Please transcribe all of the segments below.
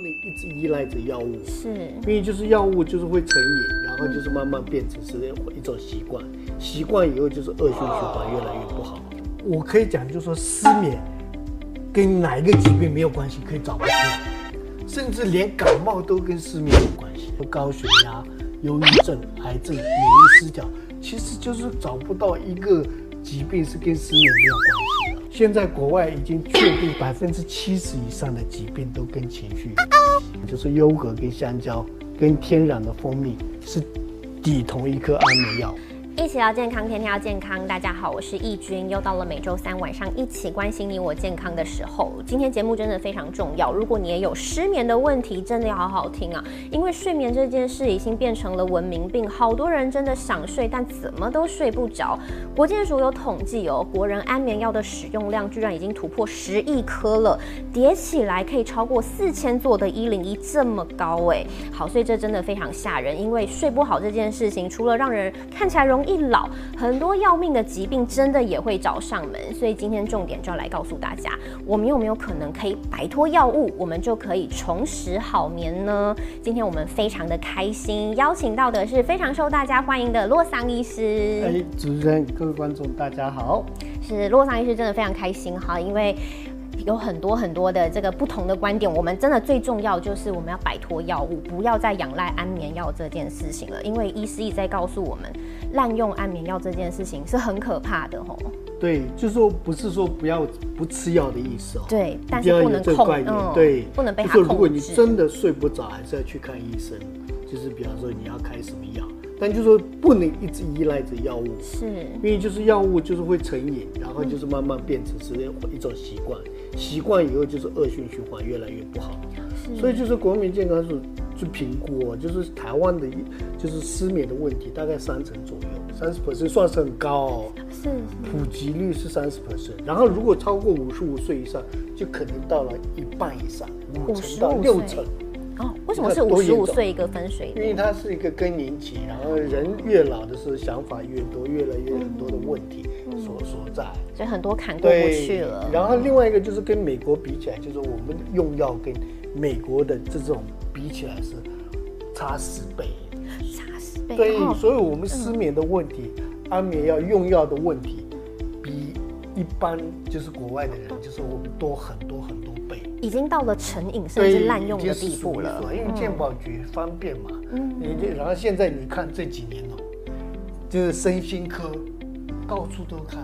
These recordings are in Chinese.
能一直依赖着药物，是，因为就是药物就是会成瘾，然后就是慢慢变成是一种习惯，习惯以后就是恶性循环，越来越不好。我可以讲，就是说失眠跟哪一个疾病没有关系，可以找不出来，甚至连感冒都跟失眠有关系，高血压、忧郁症、癌症、免疫失调，其实就是找不到一个疾病是跟失眠没有关系的。现在国外已经确定百分之七十以上的疾病都跟情绪有关，就是优格跟香蕉跟天然的蜂蜜是抵同一颗安眠药。一起聊健康，天天要健康。大家好，我是易君，又到了每周三晚上一起关心你我健康的时候。今天节目真的非常重要，如果你也有失眠的问题，真的要好好听啊！因为睡眠这件事已经变成了文明病，好多人真的想睡，但怎么都睡不着。国健署有统计哦，国人安眠药的使用量居然已经突破十亿颗了，叠起来可以超过四千座的一零一，这么高哎！好，所以这真的非常吓人，因为睡不好这件事情，除了让人看起来容易。一老，很多要命的疾病真的也会找上门，所以今天重点就要来告诉大家，我们有没有可能可以摆脱药物，我们就可以重拾好眠呢？今天我们非常的开心，邀请到的是非常受大家欢迎的洛桑医师。哎，主持人，各位观众，大家好。是洛桑医师真的非常开心哈，因为。有很多很多的这个不同的观点，我们真的最重要就是我们要摆脱药物，不要再仰赖安眠药这件事情了。因为医师一直在告诉我们，滥用安眠药这件事情是很可怕的吼。对，就是说不是说不要不吃药的意思哦。对，但是不能控，对，不能被他控制。如果你真的睡不着，还是要去看医生。就是比方说你要开什么药。但就是说不能一直依赖着药物，是，因为就是药物就是会成瘾，然后就是慢慢变成是一种习惯，习惯以后就是恶性循环，越来越不好。所以就是国民健康署去评估，就是台湾的，就是失眠的问题大概三成左右，三十 percent 算是很高哦。是。普及率是三十 percent，然后如果超过五十五岁以上，就可能到了一半以上，五成到六成。哦为什么是五十五岁一个分水岭？因为它是一个更年期，然后人越老的时候想法越多，越来越很多的问题所所在，所以很多坎过不去了。然后另外一个就是跟美国比起来，就是我们用药跟美国的这种比起来是差十倍，差十倍。对，所以我们失眠的问题，安眠药用药的问题，比一般就是国外的人，就是我们多很多很多倍。已经到了成瘾甚至滥用的地步了，因为健保局方便嘛。嗯，你然后现在你看这几年哦，就是身心科到处都开，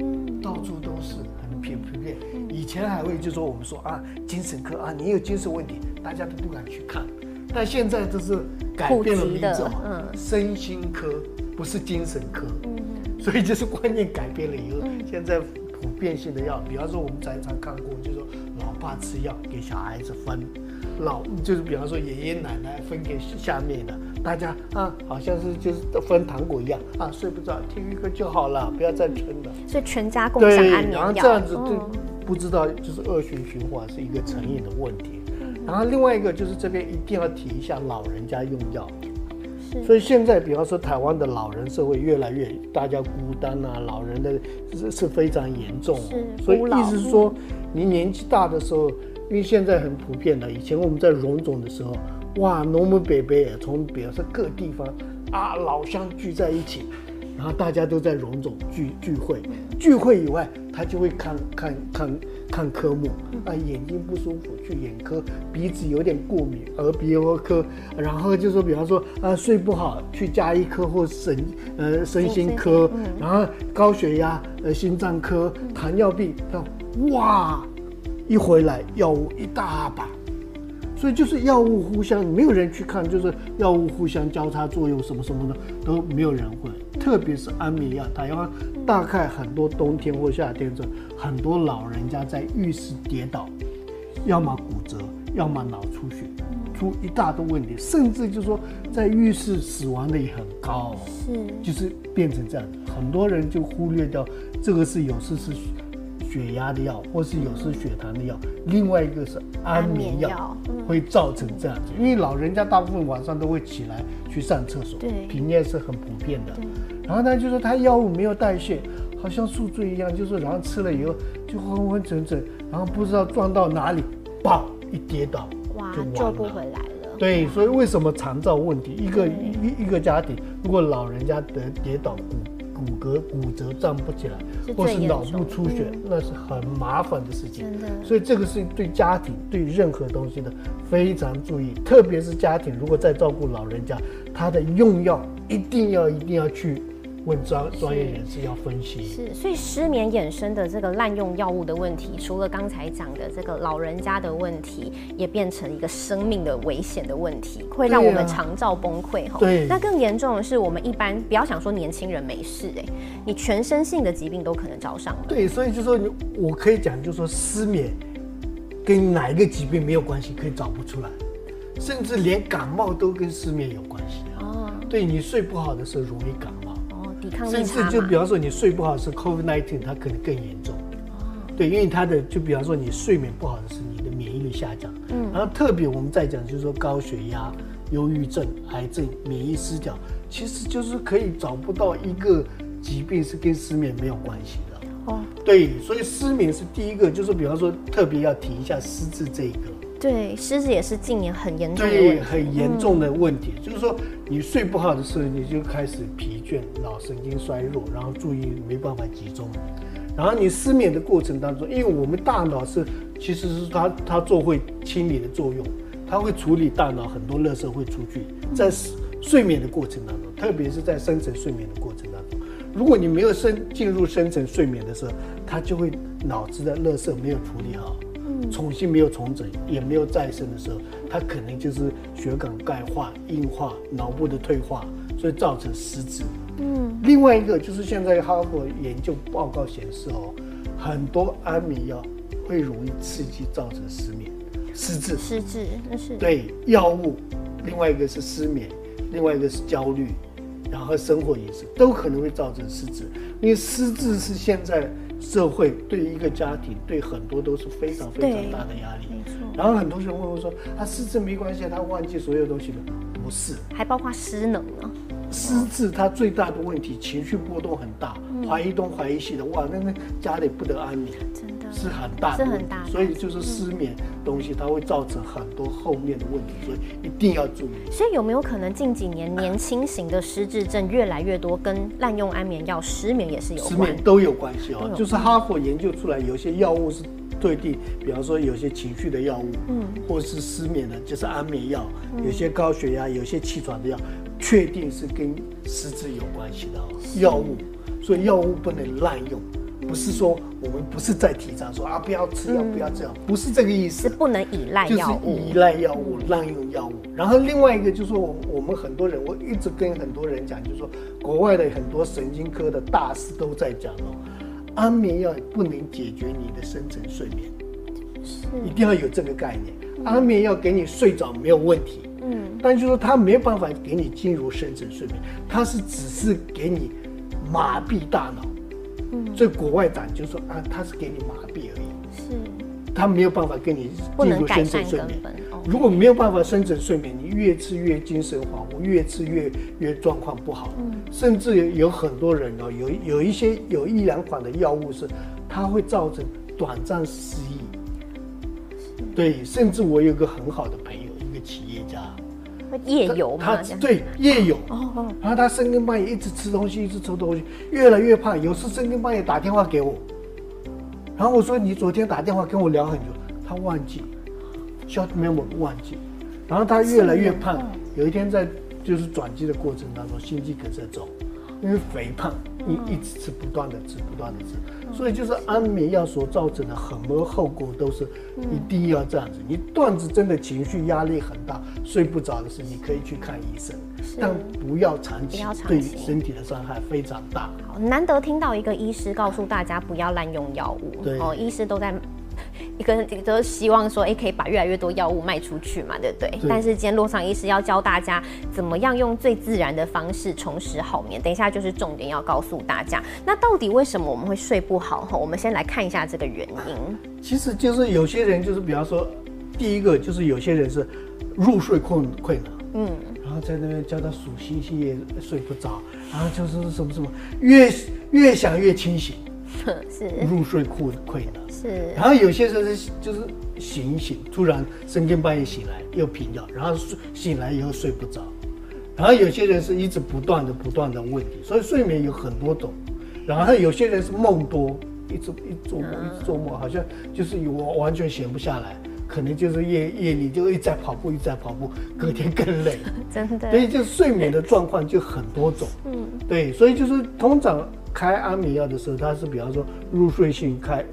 嗯，到处都是很普普遍。以前还会就说我们说啊，精神科啊，你有精神问题，大家都不敢去看。但现在这是改变了名字，嗯，身心科不是精神科，嗯，所以就是观念改变了以后，现在普遍性的药，比方说我们常常看过，就说。老爸吃药给小孩子分，老就是比方说爷爷奶奶分给下面的，大家啊，好像是就是分糖果一样啊，睡不着听一个就好了，不要再撑了。所以全家共享安眠药，然后这样子就不知道就是恶性循环是一个成瘾的问题。然后另外一个就是这边一定要提一下老人家用药，所以现在比方说台湾的老人社会越来越大家孤单啊，老人的是是非常严重，所以意思是说。你年纪大的时候，因为现在很普遍的，以前我们在荣总的时候，哇，农民伯伯从比如说各地方啊，老乡聚在一起，然后大家都在荣总聚聚会，聚会以外，他就会看看看看科目。啊，眼睛不舒服去眼科，鼻子有点过敏耳鼻喉科，然后就说比方说啊睡不好去加医科或神呃身心科，然后高血压呃心脏科，糖尿病他。哇，一回来药物一大把，所以就是药物互相没有人去看，就是药物互相交叉作用什么什么的都没有人会，特别是安眠药，台湾大概很多冬天或夏天这很多老人家在浴室跌倒，要么骨折，要么脑出血，出一大堆问题，甚至就说在浴室死亡的也很高，是，就是变成这样，很多人就忽略掉这个是有事是。血压的药，或是有时血糖的药，另外一个是安眠药，会造成这样子。因为老人家大部分晚上都会起来去上厕所，对，平夜是很普遍的。然后呢，就是他药物没有代谢，好像宿醉一样，就是然后吃了以后就昏昏沉沉，然后不知道撞到哪里，砰一跌倒，哇，就救不回来了。对，所以为什么肠照问题？一个一一个家庭，如果老人家得跌倒骨骨骼骨折站不起来，或是脑部出血，那是很麻烦的事情。真的。所以这个是对家庭对任何东西的非常注意，特别是家庭如果在照顾老人家，他的用药一定要一定要去。问专专业人士要分析，是，所以失眠衍生的这个滥用药物的问题，除了刚才讲的这个老人家的问题，也变成一个生命的危险的问题，会让我们肠照崩溃哈。对，那更严重的是，我们一般不要想说年轻人没事哎，你全身性的疾病都可能找上了。对，所以就说你，我可以讲，就说失眠跟哪一个疾病没有关系，可以找不出来，甚至连感冒都跟失眠有关系啊。对你睡不好的时候容易感冒。甚至就比方说你睡不好是 COVID-19，它可能更严重。哦，对，因为它的就比方说你睡眠不好的是你的免疫力下降。嗯，然后特别我们在讲就是说高血压、忧郁症、癌症、免疫失调，其实就是可以找不到一个疾病是跟失眠没有关系的。哦，对，所以失眠是第一个，就是比方说特别要提一下失智这一个。对，失智也是近年很严重的对，很严重的问题，就是说你睡不好的时候，你就开始疲倦，脑神经衰弱，然后注意没办法集中。然后你失眠的过程当中，因为我们大脑是其实是它它做会清理的作用，它会处理大脑很多垃圾会出去。在睡眠的过程当中，特别是在深层睡眠的过程当中，如果你没有深进入深层睡眠的时候，它就会脑子的垃圾没有处理好。重新没有重整，也没有再生的时候，它可能就是血管钙化、硬化、脑部的退化，所以造成失智。嗯，另外一个就是现在哈佛研究报告显示哦，很多安眠药会容易刺激造成失眠、失智。失智那是对药物，另外一个是失眠，另外一个是焦虑，然后生活饮食都可能会造成失智，因为失智是现在。社会对一个家庭，对很多都是非常非常大的压力。没错。然后很多人问我说：“他失智没关系，他忘记所有东西了？”不是，还包括失能呢。失智他最大的问题，情绪波动很大，怀疑东怀疑西的，哇，那那家里不得安宁。是很大的。是很大。所以就是失眠东西，它会造成很多后面的问题，所以一定要注意。所以有没有可能近几年年轻型的失智症越来越多，跟滥用安眠药、失眠也是有？失眠都有关系哦。就是哈佛研究出来，有些药物是对地，比方说有些情绪的药物，嗯，或是失眠的，就是安眠药；有些高血压、有些气喘的药，确定是跟失智有关系的药物。所以药物不能滥用。不是说我们不是在提倡说啊不要吃药不要这样，不是这个意思，是不能依赖药物，依赖药物滥用药物。然后另外一个就是说，我我们很多人，我一直跟很多人讲，就是说国外的很多神经科的大师都在讲哦，安眠药不能解决你的深层睡眠，是一定要有这个概念。安眠药给你睡着没有问题，嗯，但就是说它没办法给你进入深层睡眠，它是只是给你麻痹大脑。所以国外党就说啊，他是给你麻痹而已，是，他没有办法跟你进入深层睡眠。如果没有办法深层睡眠，你越吃越精神恍惚，越吃越越状况不好。嗯，甚至有有很多人哦，有有一些有一两款的药物是，它会造成短暂失忆。对，甚至我有个很好的朋友。夜游嘛，他对夜游，然后他深更半夜一直吃东西，一直吃东西，越来越胖。有时深更半夜打电话给我，然后我说你昨天打电话跟我聊很久，他忘记，short memory 忘记，然后他越来越胖。有一天在就是转机的过程当中，心肌梗塞走。因为肥胖，你一直吃，不断的吃，不断的吃，所以就是安眠药所造成的很多后果都是一定要这样子。你段子真的情绪压力很大，睡不着的时候，你可以去看医生，但不要长期，对身体的伤害非常大。好，难得听到一个医师告诉大家不要滥用药物，哦，医师都在。一个都希望说，哎，可以把越来越多药物卖出去嘛，对不对？但是今天洛桑医师要教大家怎么样用最自然的方式重拾好眠。等一下就是重点要告诉大家，那到底为什么我们会睡不好？哈，我们先来看一下这个原因。其实就是有些人就是，比方说，第一个就是有些人是入睡困困难，嗯，然后在那边叫他数星星也睡不着，然后就是什么什么越越想越清醒。是入睡困困难。是，然后有些时候是就是醒一醒，突然深更半夜醒来又频尿，然后睡醒来以后睡不着。然后有些人是一直不断的不断的问题，所以睡眠有很多种。然后有些人是梦多，一直一做梦一直做梦，好像就是我完全闲不下来，可能就是夜夜里就一直在跑步一直在跑步，隔天更累。真的。所以就睡眠的状况就很多种。嗯。对，所以就是通常开安眠药的时候，它是比方说入睡性开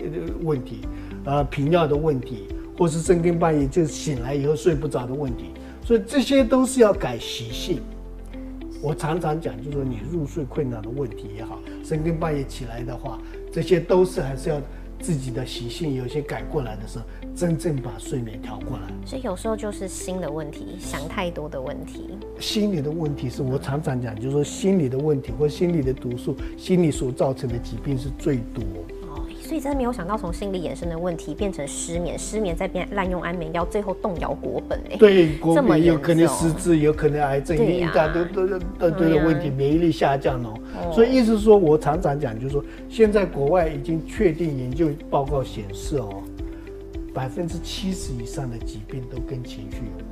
问题，啊频尿的问题，或是深更半夜就醒来以后睡不着的问题。所以这些都是要改习性。我常常讲，就是说你入睡困难的问题也好，深更半夜起来的话，这些都是还是要自己的习性有些改过来的时候，真正把睡眠调过来。所以有时候就是心的问题，想太多的问题。心理的问题是我常常讲，就是说心理的问题或心理的毒素，心理所造成的疾病是最多。所以真的没有想到，从心理衍生的问题变成失眠，失眠再变滥用安眠药，最后动摇国本哎。对，国本有可能失智，有可能癌症，一大堆都都都都有问题，免疫力下降哦。所以意思说，我常常讲，就是说，现在国外已经确定研究报告显示哦，百分之七十以上的疾病都跟情绪有关。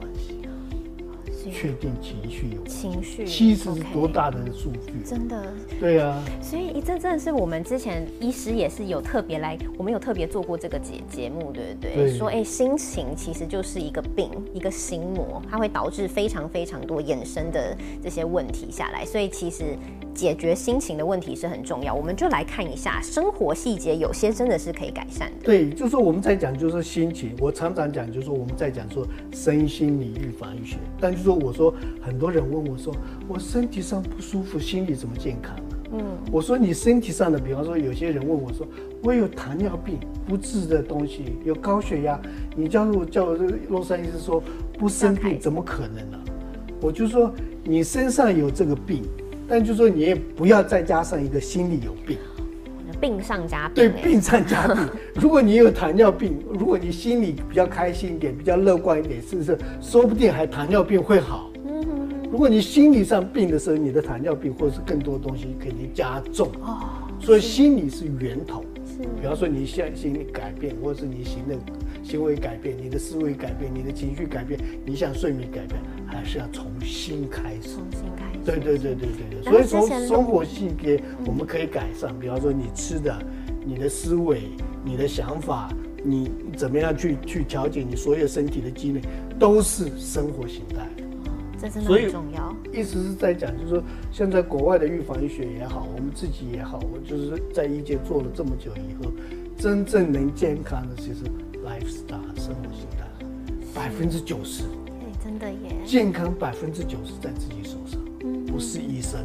确定情绪有情绪，其实是多大的数据？真的，对啊。所以这真的是我们之前医师也是有特别来，我们有特别做过这个节节目，对不对？说哎，心情其实就是一个病，一个心魔，它会导致非常非常多衍生的这些问题下来。所以其实解决心情的问题是很重要。我们就来看一下生活细节，有些真的是可以改善的。对，就是我们在讲就是心情，我常常讲就是我们在讲说身心理预防医学，但就说。我说，很多人问我说，我身体上不舒服，心理怎么健康呢？嗯，我说你身体上的，比方说有些人问我说，我有糖尿病不治的东西，有高血压，你叫我叫我这个洛杉矶说不生病怎么可能呢？我就说你身上有这个病，但就说你也不要再加上一个心理有病。病上加病，对，病上加病。如果你有糖尿病，如果你心里比较开心一点，比较乐观一点，是不是？说不定还糖尿病会好。嗯如果你心理上病的时候，你的糖尿病或者是更多东西肯定加重。哦。所以心理是源头。是。比方说你现心理改变，或者是你行的行为改变，你的思维改变，你的情绪改变，你想睡眠改变，还是要从新开始。从新开始。对对对对对对。所以从生活细节我们可以改善，比方说你吃的。你的思维、你的想法，你怎么样去去调节你所有身体的机能，都是生活形态。这真的很重要。意思是在讲，就是说，现在国外的预防医学也好，我们自己也好，我就是在医界做了这么久以后，真正能健康的，其实 lifestyle 生活形态，百分之九十。哎，真的耶。健康百分之九十在自己手上，不是医生。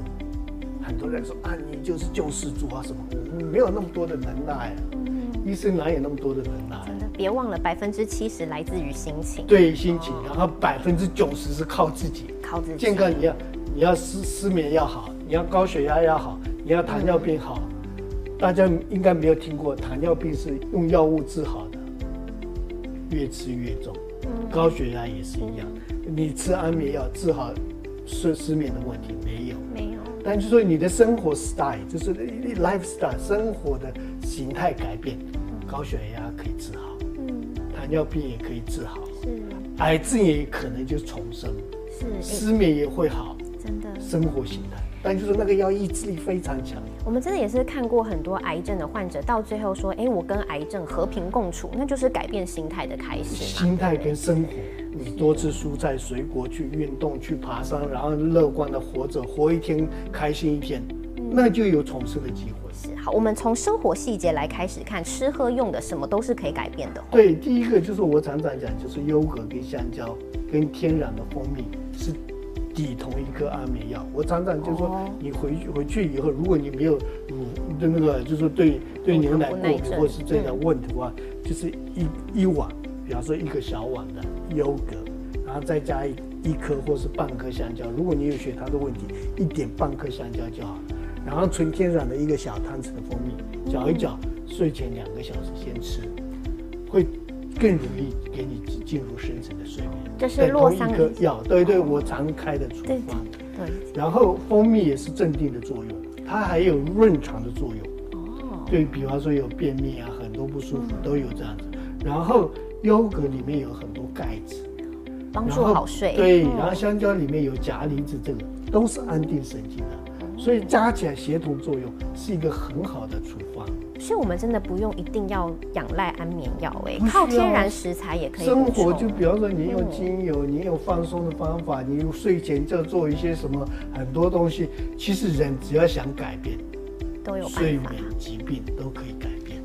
很多人说啊，你就是救世主啊什么？我没有那么多的能耐医生哪有那么多的能耐？真的，别忘了百分之七十来自于心情。对，心情，然后百分之九十是靠自己。靠自己。健康你要，你要失失眠要好，你要高血压要好，你要糖尿病好。大家应该没有听过，糖尿病是用药物治好的，越吃越重。嗯。高血压也是一样，你吃安眠药治好失失眠的问题没有？没有。但就说你的生活 style，就是 lifestyle 生活的形态改变，高血压可以治好，嗯，糖尿病也可以治好，是，癌症也可能就重生，是，失眠也会好，真的，生活形态。但就是那个要意志力非常强。我们真的也是看过很多癌症的患者，到最后说，哎，我跟癌症和平共处，那就是改变心态的开始。心态跟生活，你多吃蔬菜水果，去运动，去爬山，然后乐观的活着，活一天开心一天，那就有重生的机会。是好，我们从生活细节来开始看，吃喝用的什么都是可以改变的。对，第一个就是我常常讲，就是优格跟香蕉跟天然的蜂蜜是。抵同一颗安眠药，我常常就说，你回去回去以后，如果你没有乳的那个，就是对对牛奶过敏或是这样问题的话，就是一一碗，比方说一个小碗的优格，然后再加一一颗或是半颗香蕉。如果你有血糖的问题，一点半颗香蕉就好了。然后纯天然的一个小汤匙的蜂蜜，搅一搅，睡前两个小时先吃，会。更容易给你进入深层的睡眠。这是洛桑一颗药，对对，我常开的处方。对。然后蜂蜜也是镇定的作用，它还有润肠的作用。哦。对比方说有便秘啊，很多不舒服都有这样子。然后优格里面有很多钙质，帮助好睡。对，然后香蕉里面有钾离子，这个都是安定神经的，所以加起来协同作用是一个很好的处方。所以我们真的不用一定要仰赖安眠药，哎，靠天然食材也可以。生活就比方说，你用精油，你有放松的方法，你睡前就做一些什么很多东西。其实人只要想改变，都有睡眠疾病都可以改变。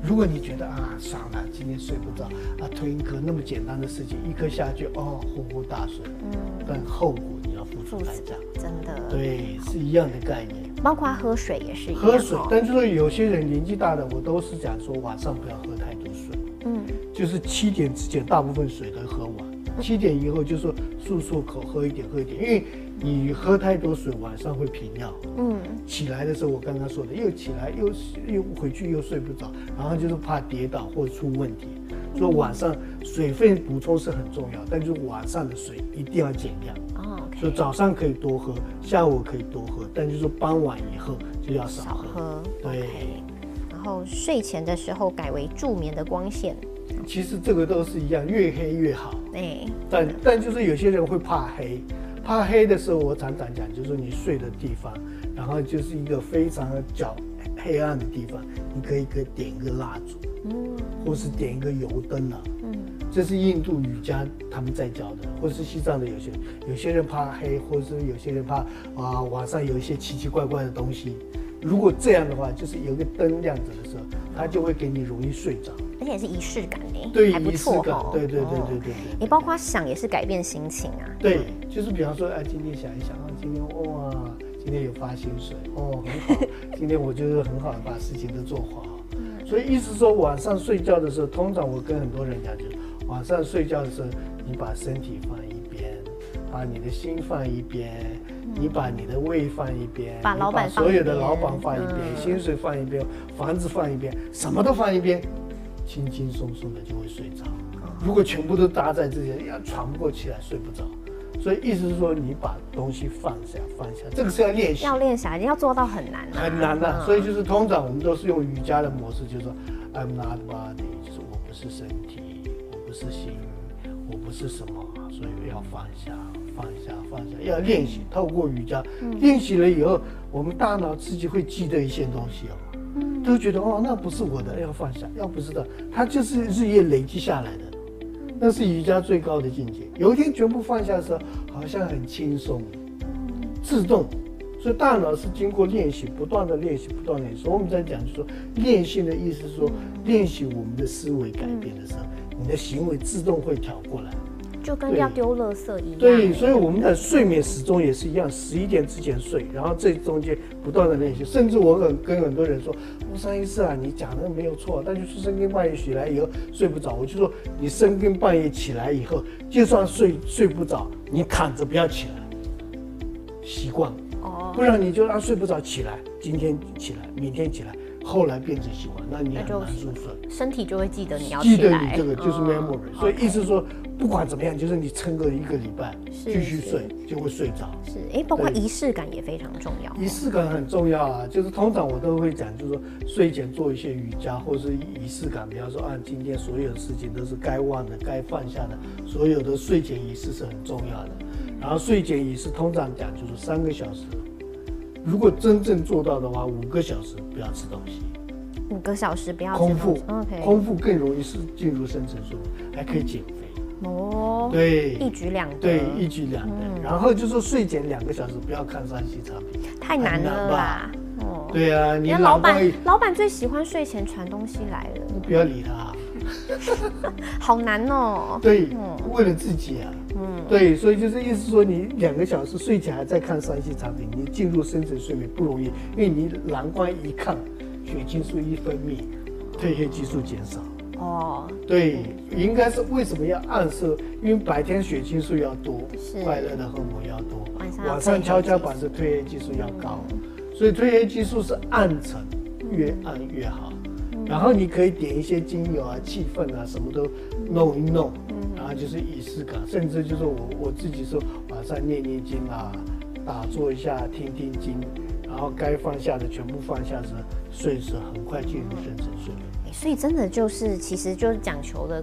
如果你觉得啊，算了，今天睡不着啊，吞一颗那么简单的事情，一颗下去哦，呼呼大睡，嗯，但后果你要付出代价，真的，对，是一样的概念。包括喝水也是一样。喝水，但是说有些人年纪大的，我都是讲说晚上不要喝太多水。嗯，就是七点之前大部分水都喝完，七点以后就说漱漱口，喝一点喝一点，因为你喝太多水晚上会频尿。嗯，起来的时候我刚刚说的，又起来又又回去又睡不着，然后就是怕跌倒或出问题。所以晚上水分补充是很重要，但就是晚上的水一定要减量。就早上可以多喝，下午可以多喝，但就是傍晚以后就要少喝。对。然后睡前的时候改为助眠的光线。其实这个都是一样，越黑越好。哎。但但就是有些人会怕黑，怕黑的时候，我常常讲，就是你睡的地方，然后就是一个非常角黑暗的地方，你可以可以点一个蜡烛，嗯，或是点一个油灯啊。这是印度瑜伽他们在教的，或是西藏的有些有些人怕黑，或者是有些人怕啊晚上有一些奇奇怪怪的东西。如果这样的话，就是有个灯亮着的时候，它就会给你容易睡着，而且是仪式感呢，对，仪式感，对对对对对。你包括想也是改变心情啊。对，就是比方说，哎，今天想一想啊，今天哇，今天有发薪水哦，很好，今天我就是很好的把事情都做好。所以意思说，晚上睡觉的时候，通常我跟很多人讲就。晚上睡觉的时候，你把身体放一边，把你的心放一边，你把你的胃放一边，把老板所有的老板放一边，薪水放一边，房子放一边，什么都放一边，轻轻松松的就会睡着。如果全部都搭在这些，要喘不过气来，睡不着。所以意思是说，你把东西放下，放下，这个是要练习，要练习，你要做到很难，很难的。所以就是通常我们都是用瑜伽的模式，就是说，I'm not body，就是我不是身体。不是心，我不是什么，所以要放下，放下，放下，要练习。透过瑜伽练习了以后，我们大脑自己会记得一些东西哦，都觉得哦，那不是我的，要放下。要不是的，它就是日夜累积下来的，那是瑜伽最高的境界。有一天全部放下的时候，好像很轻松，自动。所以大脑是经过练习，不断的练习，不断练习。所以我们在讲，就说练习的意思是说，练习我们的思维改变的时候。你的行为自动会调过来，就跟要丢垃圾一样。对，所以我们的睡眠始终也是一样，十一点之前睡，然后这中间不断的练习。甚至我很跟很多人说，吴三医师啊，你讲的没有错，但就是深更半夜起来以后睡不着，我就说你深更半夜起来以后，就算睡睡不着，你躺着不要起来，习惯哦，不然你就让睡不着起来，今天起来，明天起来。后来变成习惯，那你很难入睡，身体就会记得你要记得你这个就是 memory，所以意思说不管怎么样，就是你撑个一个礼拜继续睡就会睡着。是，哎，包括仪式感也非常重要。仪式感很重要啊，就是通常我都会讲，就是说睡前做一些瑜伽或是仪式感，比方说啊今天所有的事情都是该忘的、该放下的，所有的睡前仪式是很重要的。然后睡前仪式通常讲就是三个小时。如果真正做到的话，五个小时不要吃东西，五个小时不要空腹，OK，空腹更容易是进入深层睡眠，还可以减肥哦。对，一举两得，对，一举两得。然后就是睡前两个小时不要看三 C 产品，太难了吧？哦，对啊，你老板老板最喜欢睡前传东西来了，你不要理他。好难哦。对，为了自己啊。嗯。对，所以就是意思说，你两个小时睡前还在看三 C 产品，你进入深层睡眠不容易，因为你蓝光一看，血清素一分泌，褪黑激素减少。哦。对，应该是为什么要暗示？因为白天血清素要多，快乐的荷尔蒙要多，晚上悄悄把这褪黑激素要高，所以褪黑激素是暗沉，越暗越好。然后你可以点一些精油啊、气氛啊，什么都弄一弄，就是仪式感，甚至就是我我自己说晚上念念经啊，打坐一下、听听经，然后该放下的全部放下时，睡时很快进入深层睡眠。所以真的就是，其实就是讲求的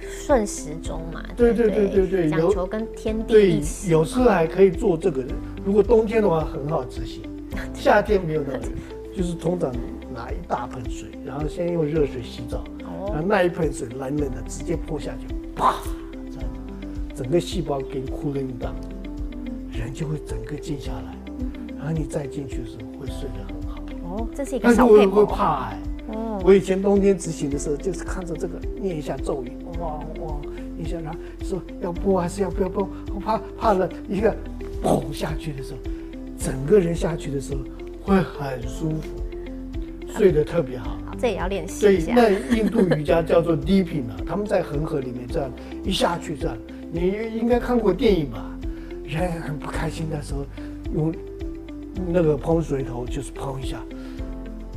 顺时钟嘛。对对对对对，讲求跟天地对。有时候还可以做这个，如果冬天的话很好执行，夏天没有那么，就是通常拿一大盆水，然后先用热水洗澡，然后那一盆水冷冷的直接泼下去，啪，整个细胞给你哭了一档，人就会整个静下来。然后你再进去的时候会睡得很好哦，这是一个小配会怕哎，哦，我以前冬天执行的时候就是看着这个念一下咒语，哇哇，念一下，然后说要播还是要不要播？我怕怕了一个砰下去的时候，整个人下去的时候会很舒服，睡得特别好。这也要练习一下。那印度瑜伽叫做 Deeping 啊，他们在恒河里面这样一下去这样，你应该看过电影吧？人很不开心的时候用。那个喷水头就是喷一下，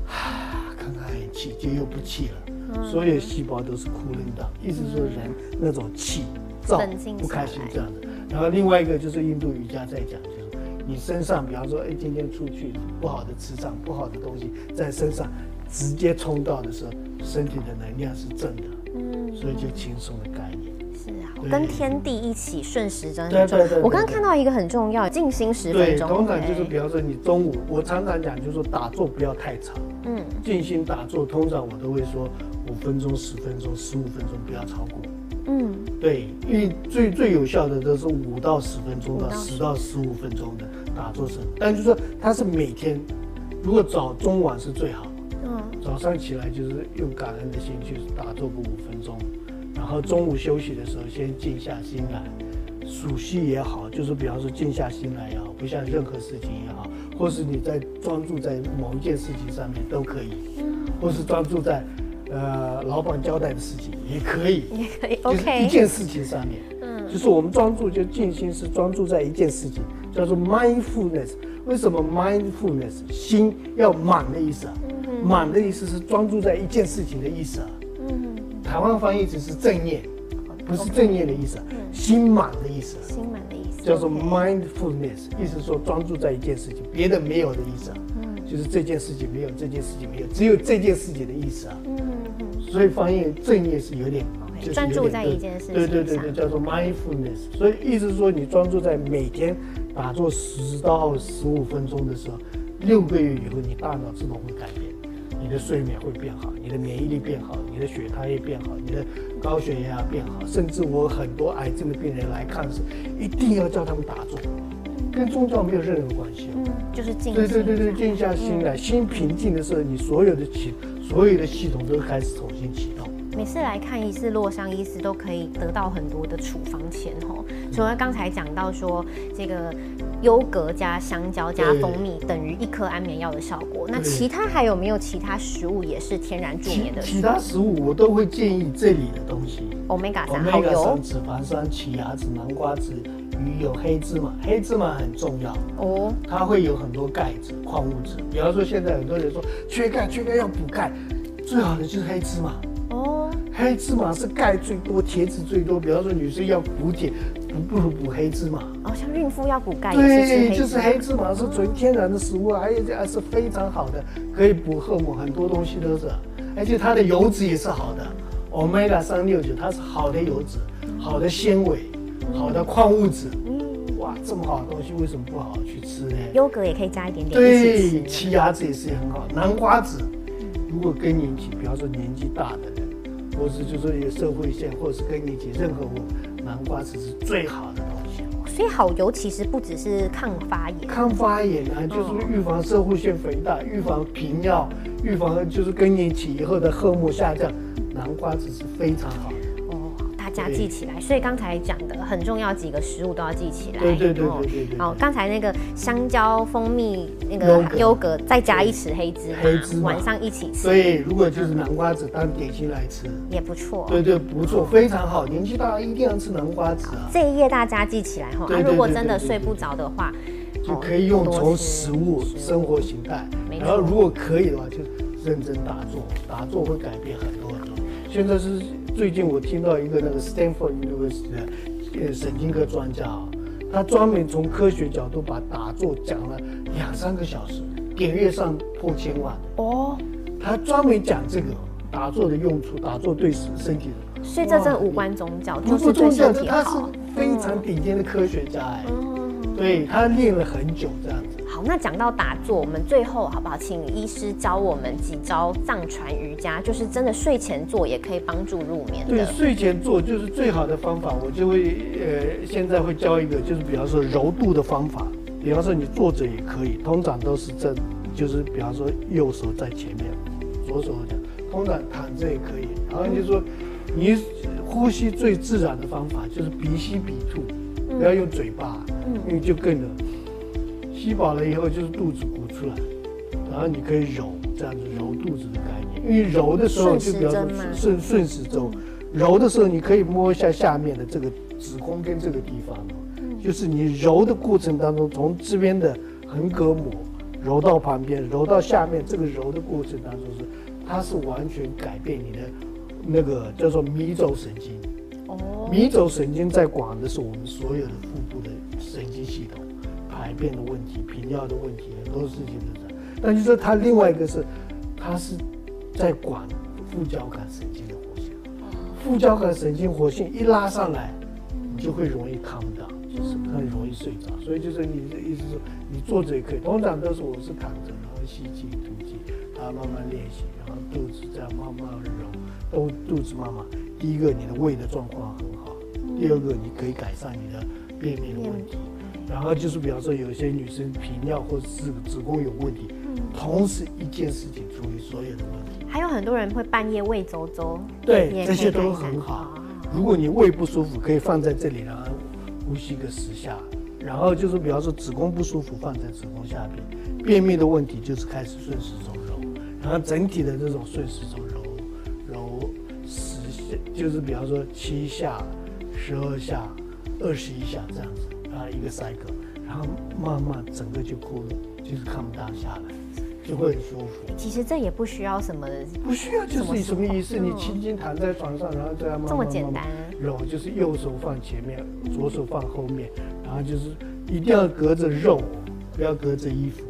啊，看看气就又不气了，所有细胞都是哭冷的，意思说人那种气躁不开心这样的。然后另外一个就是印度瑜伽在讲，就是你身上，比方说，哎，今天出去不好的磁场、不好的东西在身上直接冲到的时候，身体的能量是正的，嗯，所以就轻松的概念。跟天地一起顺时针对对对。我刚刚看到一个很重要，静心十分钟。通常就是，比方说你中午，我常常讲，就是说打坐不要太长。嗯。静心打坐，通常我都会说五分钟、十分钟、十五分钟，不要超过。嗯。对，因为最最有效的都是五到十分钟到十到十五分钟的打坐声。但就是说，它是每天，如果早中晚是最好。嗯。早上起来就是用感恩的心去打坐个五分钟。然后中午休息的时候，先静下心来，数息也好，就是比方说静下心来也好，不像任何事情也好，或是你在专注在某一件事情上面都可以，或是专注在，呃，老板交代的事情也可以，也可以，OK，一件事情上面，嗯，就是我们专注就静心是专注在一件事情，叫做 mindfulness。为什么 mindfulness 心要满的意思啊？满的意思是专注在一件事情的意思啊。台湾翻译只是正念，不是正念的意思，心满的意思。心满的意思叫做 mindfulness，意思说专注在一件事情，别的没有的意思。嗯，就是这件事情没有，这件事情没有，只有这件事情的意思啊。嗯嗯所以翻译正念是有点，专注在一件事情。对对对对，叫做 mindfulness。所以意思是说，你专注在每天打坐十到十五分钟的时候，六个月以后，你大脑自动会改变。你的睡眠会变好，你的免疫力变好，你的血糖也变好，你的高血压变好，甚至我很多癌症的病人来看时，一定要叫他们打坐，跟宗教没有任何关系。嗯，就是静。对对对对，静下心来，心平静的时候，你所有的系所有的系统都开始重新启动。每次来看一次洛桑医师，都可以得到很多的处方钱哦。除了刚才讲到说这个优格加香蕉加蜂蜜等于一颗安眠药的效果，那其他还有没有其他食物也是天然助眠的？其他食物我都会建议这里的东西，omega 三、好油、脂肪酸、奇亚籽、南瓜籽、鱼油、黑芝麻。黑芝麻很重要哦，它会有很多钙质、矿物质。比方说现在很多人说缺钙，缺钙要补钙，最好的就是黑芝麻。哦，黑芝麻是钙最多、铁质最多。比方说女生要补铁，不不如补黑芝麻。哦，像孕妇要补钙，对，就是黑芝麻是纯天然的食物，而且还是非常好的，可以补荷尔蒙，很多东西都是。而且它的油脂也是好的，omega 三六九，它是好的油脂、好的纤维、好的矿物质。嗯，哇，这么好的东西为什么不好好去吃呢？优格也可以加一点点。对，奇亚籽也是很好，南瓜籽。如果更年期，比方说年纪大的人。或是就说有社会线，或者是更年期，任何我南瓜子是最好的东西。所以好油其实不只是抗发炎，抗发炎啊，就是预防社会腺肥大，预防平尿，预防就是更年期以后的荷尔蒙下降，南瓜子是非常好。加记起来，所以刚才讲的很重要几个食物都要记起来。对对对对对。好，刚才那个香蕉、蜂蜜、那个优格，再加一匙黑芝麻，黑芝麻晚上一起吃。所以如果就是南瓜子当点心来吃，也不错。对对，不错，非常好。年纪大一定要吃南瓜子啊。这一页大家记起来哈。啊，如果真的睡不着的话，就可以用从食物、生活形态，然后如果可以的话，就认真打坐，打坐会改变很多很多。现在是。最近我听到一个那个 Stanford University 的神经科专家啊，他专门从科学角度把打坐讲了两三个小时，点阅上破千万哦。他专门讲这个打坐的用处，打坐对身体的。所以这真无关宗教，就是对身体好。他是非常顶尖的科学家哎，对他练了很久这样子。好，那讲到打坐，我们最后好不好？请医师教我们几招藏传瑜伽，就是真的睡前做也可以帮助入眠的。对，睡前做就是最好的方法。我就会呃，现在会教一个，就是比方说柔度的方法。比方说你坐着也可以，通常都是正，就是比方说右手在前面，左手的，通常躺着也可以。然后就说。你呼吸最自然的方法就是鼻吸鼻吐，不要用嘴巴，因为就更了。吸饱了以后就是肚子鼓出来，然后你可以揉，这样子揉肚子的概念。因为揉的时候就比较顺顺时针，揉的时候你可以摸一下下面的这个子宫跟这个地方，就是你揉的过程当中，从这边的横膈膜揉到旁边，揉到下面，这个揉的过程当中是，它是完全改变你的。那个叫做迷走神经，哦，迷走神经在管的是我们所有的腹部的神经系统，排便的问题、频尿的问题，很多事情都在。那就是他另外一个是，他是在管副交感神经的活性。副交感神经活性一拉上来，你就会容易 calm down，就是很容易睡着。所以就是你的意思是，你坐着也可以，通常都是我是躺着，然后吸气吐气，然后慢慢练习，然后肚子这样慢慢揉。都肚子慢慢，第一个你的胃的状况很好，第二个你可以改善你的便秘的问题，然后就是比方说有些女生频尿或者是子宫有问题，同时一件事情处理所有的问题。还有很多人会半夜胃走走，对，这些都很好。如果你胃不舒服，可以放在这里，然后呼吸个十下，然后就是比方说子宫不舒服，放在子宫下边，便秘的问题就是开始顺时钟揉，然后整体的这种顺时钟揉揉十。就是比方说七下、十二下、二十一下这样子啊，一个 cycle，然后慢慢整个就哭了，就是看不到下来，就会很舒服。其实这也不需要什么，不需要，就是什么意思？你轻轻躺在床上，然后这样慢慢这么简单揉，就是右手放前面，左手放后面，然后就是一定要隔着肉，不要隔着衣服，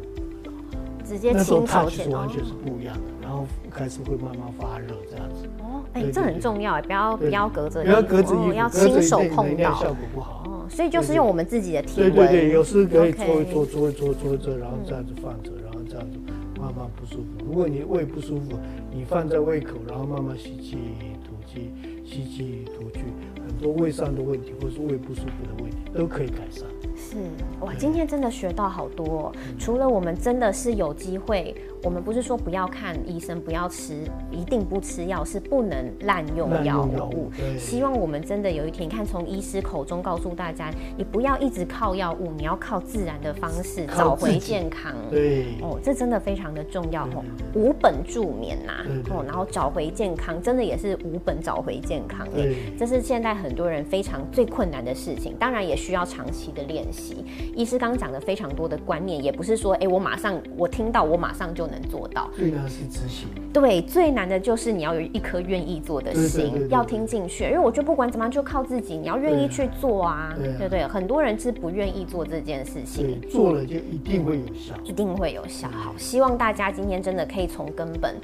直接亲手是完全是不一样的。然后开始会慢慢发热这样子。哦哎，这很重要哎，不要不要隔着，不要隔着衣服，要亲手碰到，效果不好。哦，所以就是用我们自己的体温。对对对，有时可以搓一搓，搓一搓，搓一搓，然后这样子放着，然后这样子慢慢不舒服。如果你胃不舒服，你放在胃口，然后慢慢吸气吐气，吸气吐气，很多胃上的问题或是胃不舒服的问题都可以改善。是哇，今天真的学到好多。除了我们真的是有机会。我们不是说不要看医生，不要吃，一定不吃药，是不能滥用药物。希望我们真的有一天，看从医师口中告诉大家，你不要一直靠药物，你要靠自然的方式找回健康。对，哦，这真的非常的重要哦。无本助眠呐，哦，然后找回健康，真的也是无本找回健康。对，这是现在很多人非常最困难的事情，当然也需要长期的练习。医师刚刚讲的非常多的观念，也不是说，哎，我马上我听到，我马上就能。能做到最难是执行，对，最难的就是你要有一颗愿意做的心，要听进去。因为我觉得不管怎么样，就靠自己，你要愿意去做啊，对对？很多人是不愿意做这件事情，做了就一定会有效，一定会有效。好，希望大家今天真的可以从根本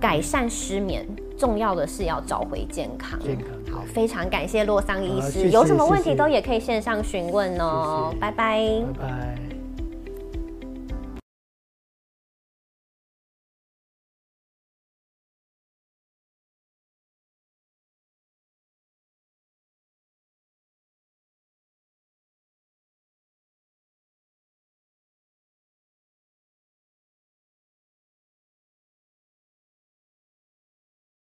改善失眠，重要的是要找回健康。健康好，非常感谢洛桑医师，有什么问题都也可以线上询问哦。拜拜，拜拜。